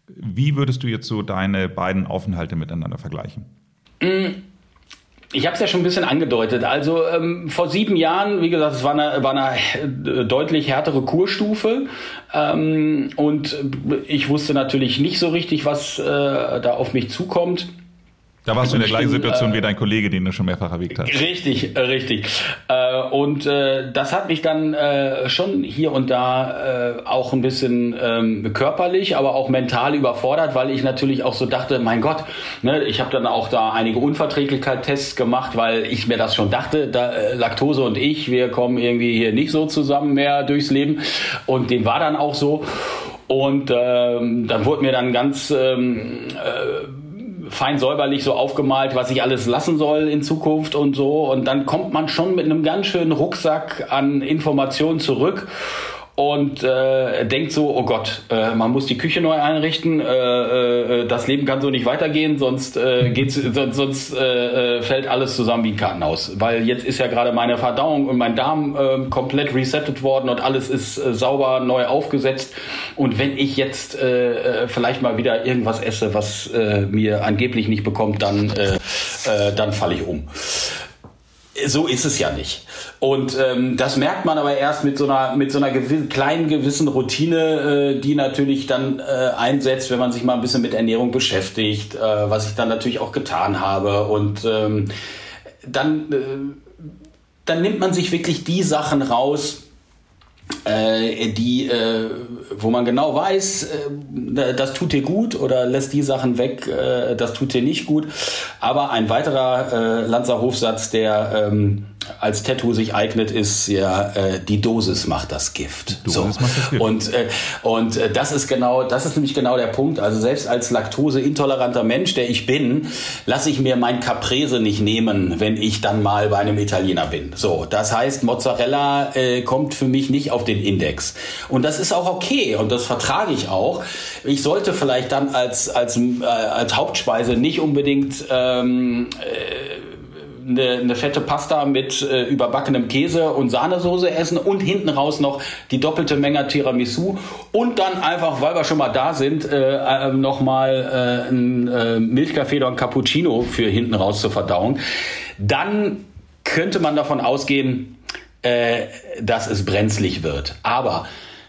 Wie würdest du jetzt so deine beiden Aufenthalte miteinander vergleichen? Mm, ich habe es ja schon ein bisschen angedeutet. Also ähm, vor sieben Jahren, wie gesagt, es war eine, war eine deutlich härtere Kurstufe. Ähm, und ich wusste natürlich nicht so richtig, was äh, da auf mich zukommt. Da warst du in der gleichen Situation äh, wie dein Kollege, den du schon mehrfach erwähnt hast. Richtig, äh, richtig. Äh, und äh, das hat mich dann äh, schon hier und da äh, auch ein bisschen ähm, körperlich, aber auch mental überfordert, weil ich natürlich auch so dachte, mein Gott, ne, ich habe dann auch da einige Unverträglichkeitstests gemacht, weil ich mir das schon dachte, da, Laktose und ich, wir kommen irgendwie hier nicht so zusammen mehr durchs Leben. Und dem war dann auch so. Und ähm, dann wurde mir dann ganz ähm, äh, fein säuberlich so aufgemalt, was ich alles lassen soll in Zukunft und so. Und dann kommt man schon mit einem ganz schönen Rucksack an Informationen zurück und äh, denkt so, oh Gott, äh, man muss die Küche neu einrichten, äh, äh, das Leben kann so nicht weitergehen, sonst äh, geht's, sonst, sonst äh, äh, fällt alles zusammen wie ein Kartenhaus. Weil jetzt ist ja gerade meine Verdauung und mein Darm äh, komplett resettet worden und alles ist äh, sauber neu aufgesetzt. Und wenn ich jetzt äh, äh, vielleicht mal wieder irgendwas esse, was äh, mir angeblich nicht bekommt, dann, äh, äh, dann falle ich um so ist es ja nicht. Und ähm, das merkt man aber erst mit so einer mit so einer gewissen, kleinen gewissen Routine, äh, die natürlich dann äh, einsetzt, wenn man sich mal ein bisschen mit Ernährung beschäftigt, äh, was ich dann natürlich auch getan habe. Und ähm, dann, äh, dann nimmt man sich wirklich die Sachen raus, die, äh, wo man genau weiß, äh, das tut dir gut oder lässt die Sachen weg, äh, das tut dir nicht gut. Aber ein weiterer äh, Lanzer Hofsatz, der ähm, als Tattoo sich eignet, ist ja äh, die Dosis macht das Gift. So. macht das Gift. Und äh, und äh, das ist genau, das ist nämlich genau der Punkt. Also selbst als laktoseintoleranter Mensch, der ich bin, lasse ich mir mein Caprese nicht nehmen, wenn ich dann mal bei einem Italiener bin. So, das heißt, Mozzarella äh, kommt für mich nicht auf den Index. Und das ist auch okay und das vertrage ich auch. Ich sollte vielleicht dann als als äh, als Hauptspeise nicht unbedingt ähm, äh, eine, eine fette Pasta mit äh, überbackenem Käse und Sahnesoße essen und hinten raus noch die doppelte Menge Tiramisu und dann einfach, weil wir schon mal da sind, äh, äh, nochmal äh, ein äh, Milchkaffee oder ein Cappuccino für hinten raus zur Verdauung. Dann könnte man davon ausgehen, äh, dass es brenzlig wird. Aber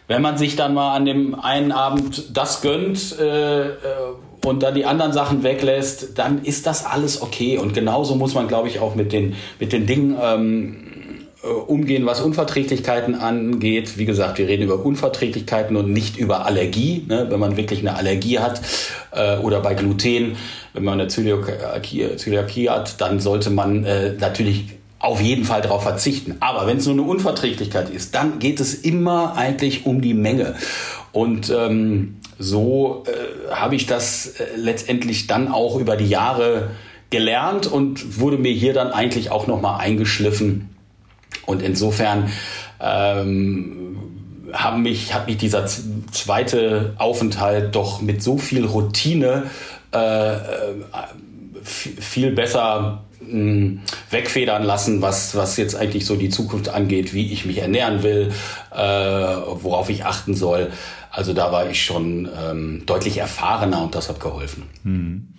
wenn man sich dann mal an dem einen Abend das gönnt, äh, äh und dann die anderen Sachen weglässt, dann ist das alles okay. Und genauso muss man, glaube ich, auch mit den, mit den Dingen ähm, äh, umgehen, was Unverträglichkeiten angeht. Wie gesagt, wir reden über Unverträglichkeiten und nicht über Allergie. Ne? Wenn man wirklich eine Allergie hat äh, oder bei Gluten, wenn man eine Zöliakie, Zöliakie hat, dann sollte man äh, natürlich auf jeden Fall darauf verzichten. Aber wenn es nur eine Unverträglichkeit ist, dann geht es immer eigentlich um die Menge. Und ähm, so äh, habe ich das äh, letztendlich dann auch über die Jahre gelernt und wurde mir hier dann eigentlich auch nochmal eingeschliffen. Und insofern ähm, haben mich, hat mich dieser zweite Aufenthalt doch mit so viel Routine äh, äh viel besser wegfedern lassen, was, was jetzt eigentlich so die Zukunft angeht, wie ich mich ernähren will, äh, worauf ich achten soll. Also da war ich schon ähm, deutlich erfahrener und das hat geholfen. Hm.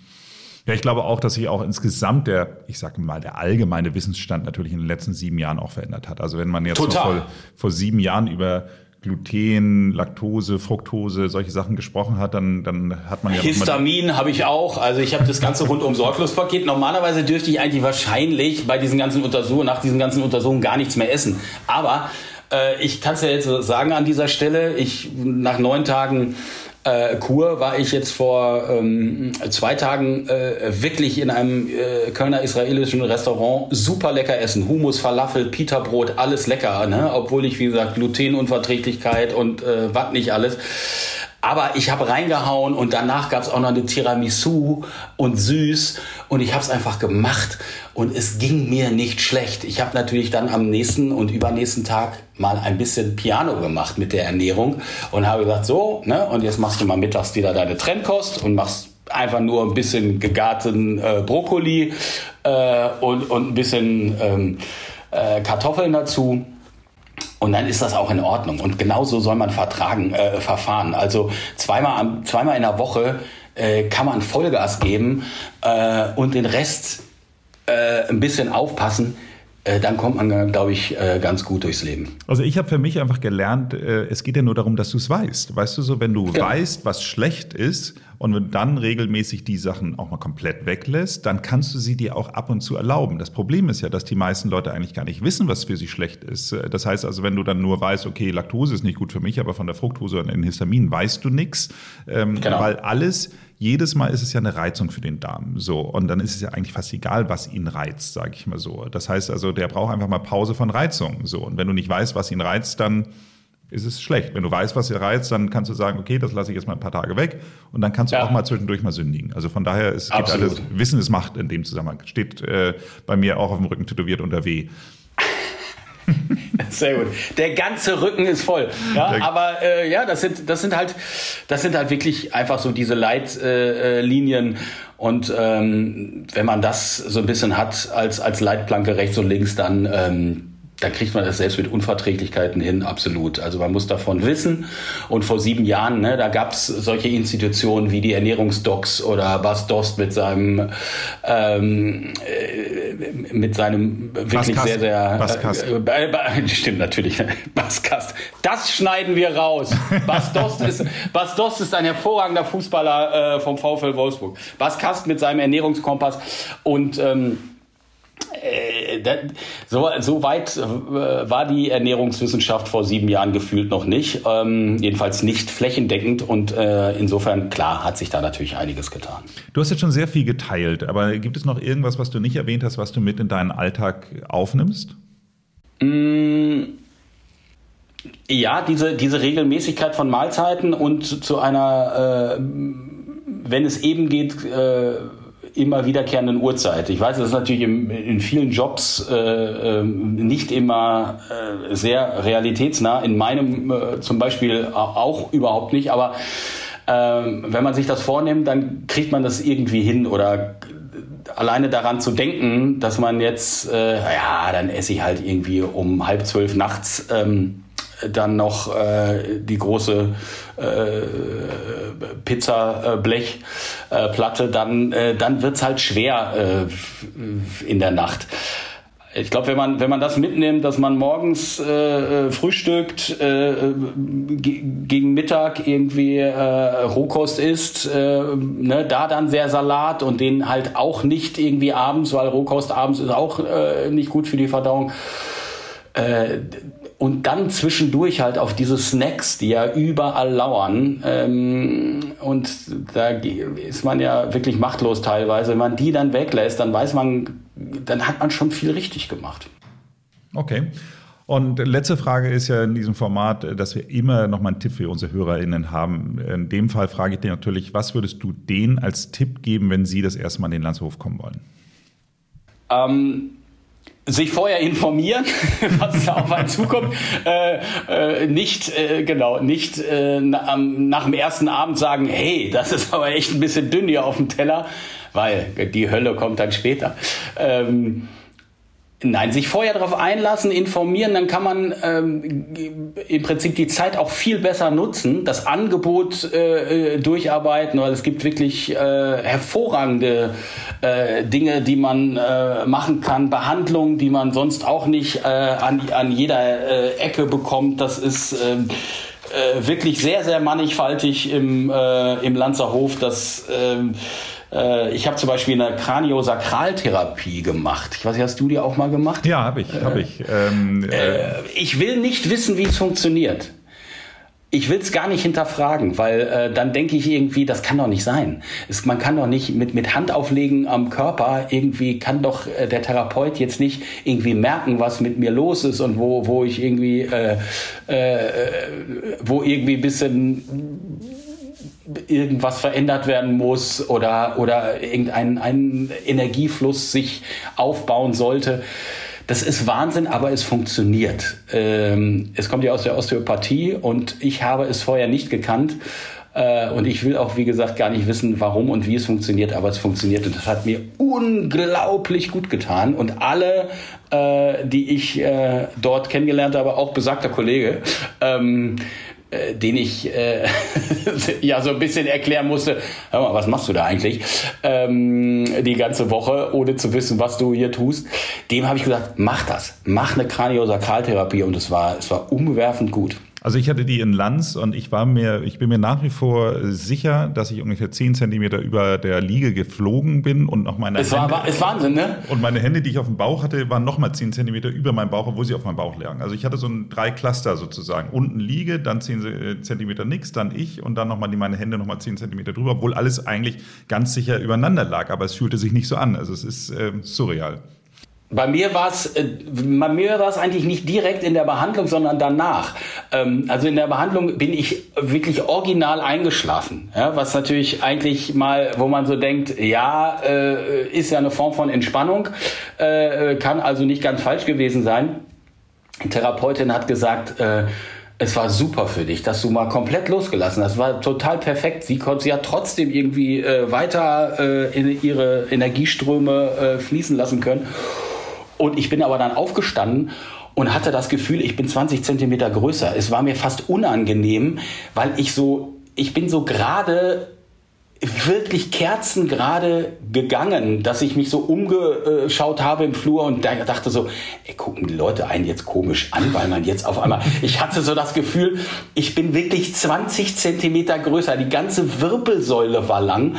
Ja, ich glaube auch, dass sich auch insgesamt der, ich sage mal, der allgemeine Wissensstand natürlich in den letzten sieben Jahren auch verändert hat. Also wenn man jetzt vor, vor sieben Jahren über Gluten, Laktose, Fructose, solche Sachen gesprochen hat, dann, dann hat man ja. Histamin habe ich auch. Also ich habe das ganze rundum Sorglospaket. Normalerweise dürfte ich eigentlich wahrscheinlich bei diesen ganzen Untersuchungen, nach diesen ganzen Untersuchungen gar nichts mehr essen. Aber äh, ich kann es ja jetzt sagen an dieser Stelle, ich nach neun Tagen äh, Kur war ich jetzt vor ähm, zwei Tagen äh, wirklich in einem äh, Kölner israelischen Restaurant super lecker essen. Hummus, Falafel, Pita-Brot, alles lecker, ne? obwohl ich, wie gesagt, Glutenunverträglichkeit und äh, was nicht alles. Aber ich habe reingehauen und danach gab es auch noch eine Tiramisu und süß und ich habe es einfach gemacht und es ging mir nicht schlecht. Ich habe natürlich dann am nächsten und übernächsten Tag mal ein bisschen Piano gemacht mit der Ernährung und habe gesagt, so, ne, und jetzt machst du mal mittags wieder deine Trendkost und machst einfach nur ein bisschen gegarten äh, Brokkoli äh, und, und ein bisschen ähm, äh, Kartoffeln dazu und dann ist das auch in Ordnung. Und genauso soll man vertragen, äh, verfahren. Also zweimal, am, zweimal in der Woche äh, kann man Vollgas geben äh, und den Rest äh, ein bisschen aufpassen. Äh, dann kommt man, glaube ich, äh, ganz gut durchs Leben. Also ich habe für mich einfach gelernt, es geht ja nur darum, dass du es weißt. Weißt du so, wenn du genau. weißt, was schlecht ist Und wenn du dann regelmäßig die Sachen auch mal komplett weglässt, dann kannst du sie dir auch ab und zu erlauben. Das Problem ist ja, dass die meisten Leute eigentlich gar nicht wissen, was für sie schlecht ist. Das heißt also, wenn du dann nur weißt, okay, Laktose ist nicht gut für mich, aber von der Fructose und den Histamin weißt du nichts, ähm, genau. weil alles jedes Mal ist es ja eine Reizung für den Darm. So. Und dann ist es ja eigentlich fast egal, was ihn reizt, sage ich mal so. Das heißt also, der braucht einfach mal Pause von Reizung. So. Und wenn du nicht weißt, was ihn reizt, dann ist es schlecht. Wenn du weißt, was ihn reizt, dann kannst du sagen, okay, das lasse ich jetzt mal ein paar Tage weg und dann kannst du ja. auch mal zwischendurch mal sündigen. Also von daher, es gibt alles, Wissen ist Macht in dem Zusammenhang. Steht äh, bei mir auch auf dem Rücken tätowiert unter W. Sehr gut. Der ganze Rücken ist voll. Ja, aber äh, ja, das sind, das sind halt, das sind halt wirklich einfach so diese Leitlinien. Äh, und ähm, wenn man das so ein bisschen hat als, als Leitplanke rechts und links, dann ähm, da kriegt man das selbst mit Unverträglichkeiten hin, absolut. Also man muss davon wissen. Und vor sieben Jahren, ne, da gab es solche Institutionen wie die Ernährungsdocs oder Bas Dost mit seinem ähm, äh, mit seinem wirklich Baskast. sehr, sehr Baskast. Äh, äh, stimmt natürlich, Baskast. Das schneiden wir raus. Bas Dost ist, Bas Dost ist ein hervorragender Fußballer äh, vom VfL Wolfsburg. Baskast mit seinem Ernährungskompass und ähm, äh, so, so weit äh, war die Ernährungswissenschaft vor sieben Jahren gefühlt noch nicht. Ähm, jedenfalls nicht flächendeckend und äh, insofern, klar, hat sich da natürlich einiges getan. Du hast jetzt schon sehr viel geteilt, aber gibt es noch irgendwas, was du nicht erwähnt hast, was du mit in deinen Alltag aufnimmst? Mm, ja, diese, diese Regelmäßigkeit von Mahlzeiten und zu einer, äh, wenn es eben geht, äh, immer wiederkehrenden Uhrzeit. Ich weiß, das ist natürlich im, in vielen Jobs äh, äh, nicht immer äh, sehr realitätsnah. In meinem äh, zum Beispiel auch überhaupt nicht. Aber ähm, wenn man sich das vornimmt, dann kriegt man das irgendwie hin oder alleine daran zu denken, dass man jetzt, äh, ja, dann esse ich halt irgendwie um halb zwölf nachts. Ähm, dann noch äh, die große äh, Pizza-Blechplatte, äh, dann, äh, dann wird's halt schwer äh, in der Nacht. Ich glaube, wenn man, wenn man das mitnimmt, dass man morgens äh, frühstückt, äh, gegen Mittag irgendwie äh, Rohkost isst, äh, ne, da dann sehr Salat und den halt auch nicht irgendwie abends, weil Rohkost abends ist auch äh, nicht gut für die Verdauung. Äh, und dann zwischendurch halt auf diese Snacks, die ja überall lauern. Ähm, und da ist man ja wirklich machtlos teilweise. Wenn man die dann weglässt, dann weiß man, dann hat man schon viel richtig gemacht. Okay. Und letzte Frage ist ja in diesem Format, dass wir immer noch mal einen Tipp für unsere HörerInnen haben. In dem Fall frage ich dir natürlich, was würdest du denen als Tipp geben, wenn sie das erste Mal in den Landshof kommen wollen? Ähm, sich vorher informieren, was da auf einen zukommt. Äh, äh, nicht, äh, genau, nicht äh, nach, nach dem ersten Abend sagen, hey, das ist aber echt ein bisschen dünn hier auf dem Teller, weil die Hölle kommt dann später. Ähm, Nein, sich vorher darauf einlassen, informieren, dann kann man ähm, im Prinzip die Zeit auch viel besser nutzen, das Angebot äh, äh, durcharbeiten, weil es gibt wirklich äh, hervorragende äh, Dinge, die man äh, machen kann, Behandlungen, die man sonst auch nicht äh, an, an jeder äh, Ecke bekommt. Das ist äh, äh, wirklich sehr, sehr mannigfaltig im, äh, im Lanzerhof. Das äh, äh, ich habe zum Beispiel eine Kraniosakraltherapie gemacht. Ich weiß nicht, hast du die auch mal gemacht? Ja, habe ich, habe ich. Ähm, äh, äh, ich will nicht wissen, wie es funktioniert. Ich will es gar nicht hinterfragen, weil äh, dann denke ich irgendwie, das kann doch nicht sein. Es, man kann doch nicht mit, mit Handauflegen am Körper irgendwie, kann doch äh, der Therapeut jetzt nicht irgendwie merken, was mit mir los ist und wo, wo ich irgendwie, äh, äh, wo irgendwie ein bisschen irgendwas verändert werden muss oder, oder irgendein ein Energiefluss sich aufbauen sollte. Das ist Wahnsinn, aber es funktioniert. Ähm, es kommt ja aus der Osteopathie und ich habe es vorher nicht gekannt. Äh, und ich will auch, wie gesagt, gar nicht wissen, warum und wie es funktioniert, aber es funktioniert und das hat mir unglaublich gut getan. Und alle, äh, die ich äh, dort kennengelernt habe, auch besagter Kollege, ähm, äh, den ich äh, ja so ein bisschen erklären musste, hör mal, was machst du da eigentlich ähm, die ganze Woche, ohne zu wissen, was du hier tust. Dem habe ich gesagt, mach das, mach eine Kraniosakraltherapie und es war, es war umwerfend gut. Also ich hatte die in Lanz und ich war mir, ich bin mir nach wie vor sicher, dass ich ungefähr 10 Zentimeter über der Liege geflogen bin und noch meine Es Hände, war, ist Wahnsinn, ne? und meine Hände, die ich auf dem Bauch hatte, waren nochmal 10 Zentimeter über meinem Bauch, obwohl sie auf meinem Bauch lagen. Also ich hatte so ein drei Cluster sozusagen. Unten Liege, dann 10 Zentimeter nix, dann ich und dann nochmal meine Hände nochmal 10 Zentimeter drüber, obwohl alles eigentlich ganz sicher übereinander lag. Aber es fühlte sich nicht so an. Also es ist äh, surreal. Bei mir war es, äh, bei mir war es eigentlich nicht direkt in der Behandlung, sondern danach. Ähm, also in der Behandlung bin ich wirklich original eingeschlafen, ja, was natürlich eigentlich mal, wo man so denkt, ja, äh, ist ja eine Form von Entspannung, äh, kann also nicht ganz falsch gewesen sein. Die Therapeutin hat gesagt, äh, es war super für dich, dass du mal komplett losgelassen hast. War total perfekt. Sie konnte sie hat trotzdem irgendwie äh, weiter äh, in ihre Energieströme äh, fließen lassen können. Und ich bin aber dann aufgestanden und hatte das Gefühl, ich bin 20 Zentimeter größer. Es war mir fast unangenehm, weil ich so, ich bin so gerade wirklich kerzengerade gegangen, dass ich mich so umgeschaut habe im Flur und dachte so, ey, gucken die Leute einen jetzt komisch an, weil man jetzt auf einmal, ich hatte so das Gefühl, ich bin wirklich 20 Zentimeter größer, die ganze Wirbelsäule war lang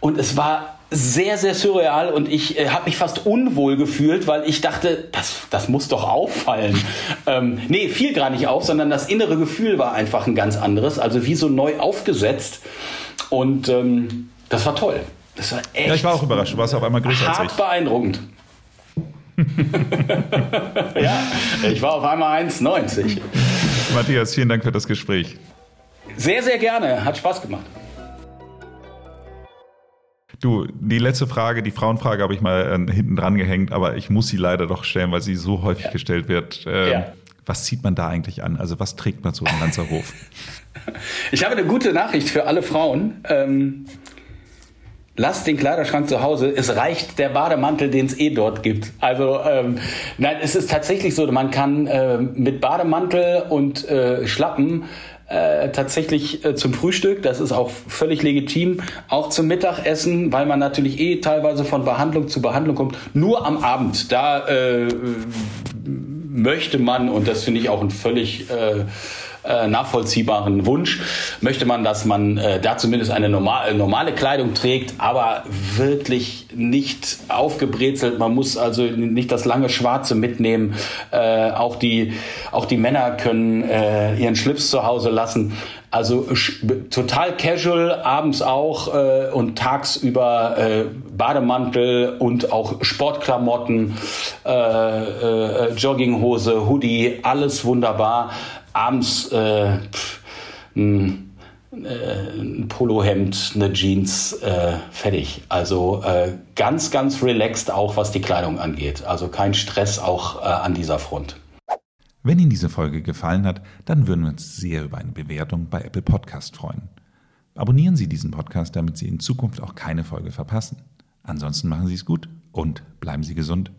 und es war sehr, sehr surreal und ich äh, habe mich fast unwohl gefühlt, weil ich dachte, das, das muss doch auffallen. ähm, nee, fiel gar nicht auf, sondern das innere Gefühl war einfach ein ganz anderes, also wie so neu aufgesetzt. Und ähm, das war toll. Das war echt Ja, ich war auch überrascht. Du warst auf einmal größer als hart ich. beeindruckend. ja, ich war auf einmal 1,90. Matthias, vielen Dank für das Gespräch. Sehr, sehr gerne. Hat Spaß gemacht. Du, die letzte Frage, die Frauenfrage habe ich mal äh, hinten dran gehängt, aber ich muss sie leider doch stellen, weil sie so häufig gestellt wird. Ähm, Ja. Was zieht man da eigentlich an? Also was trägt man zu einem Lanzerhof? Ich habe eine gute Nachricht für alle Frauen. Ähm, lasst den Kleiderschrank zu Hause. Es reicht der Bademantel, den es eh dort gibt. Also ähm, nein, es ist tatsächlich so, man kann äh, mit Bademantel und äh, Schlappen äh, tatsächlich äh, zum Frühstück, das ist auch völlig legitim, auch zum Mittagessen, weil man natürlich eh teilweise von Behandlung zu Behandlung kommt. Nur am Abend, da äh, möchte man, und das finde ich auch ein völlig äh, äh, nachvollziehbaren Wunsch, möchte man, dass man da zumindest eine normal, normale Kleidung trägt, aber wirklich nicht aufgebrezelt. Man muss also nicht das lange Schwarze mitnehmen. Äh, auch, die, auch die Männer können äh, ihren Schlips zu Hause lassen. Also total casual, abends auch äh, und tagsüber äh, Bademantel und auch Sportklamotten, äh, äh, Jogginghose, Hoodie, alles wunderbar. Abends äh, pff, ein, äh, ein Polohemd, eine Jeans, äh, fertig. Also äh, ganz, ganz relaxed auch, was die Kleidung angeht. Also kein Stress auch äh, an dieser Front. Wenn Ihnen diese Folge gefallen hat, dann würden wir uns sehr über eine Bewertung bei Apple Podcast freuen. Abonnieren Sie diesen Podcast, damit Sie in Zukunft auch keine Folge verpassen. Ansonsten machen Sie es gut und bleiben Sie gesund.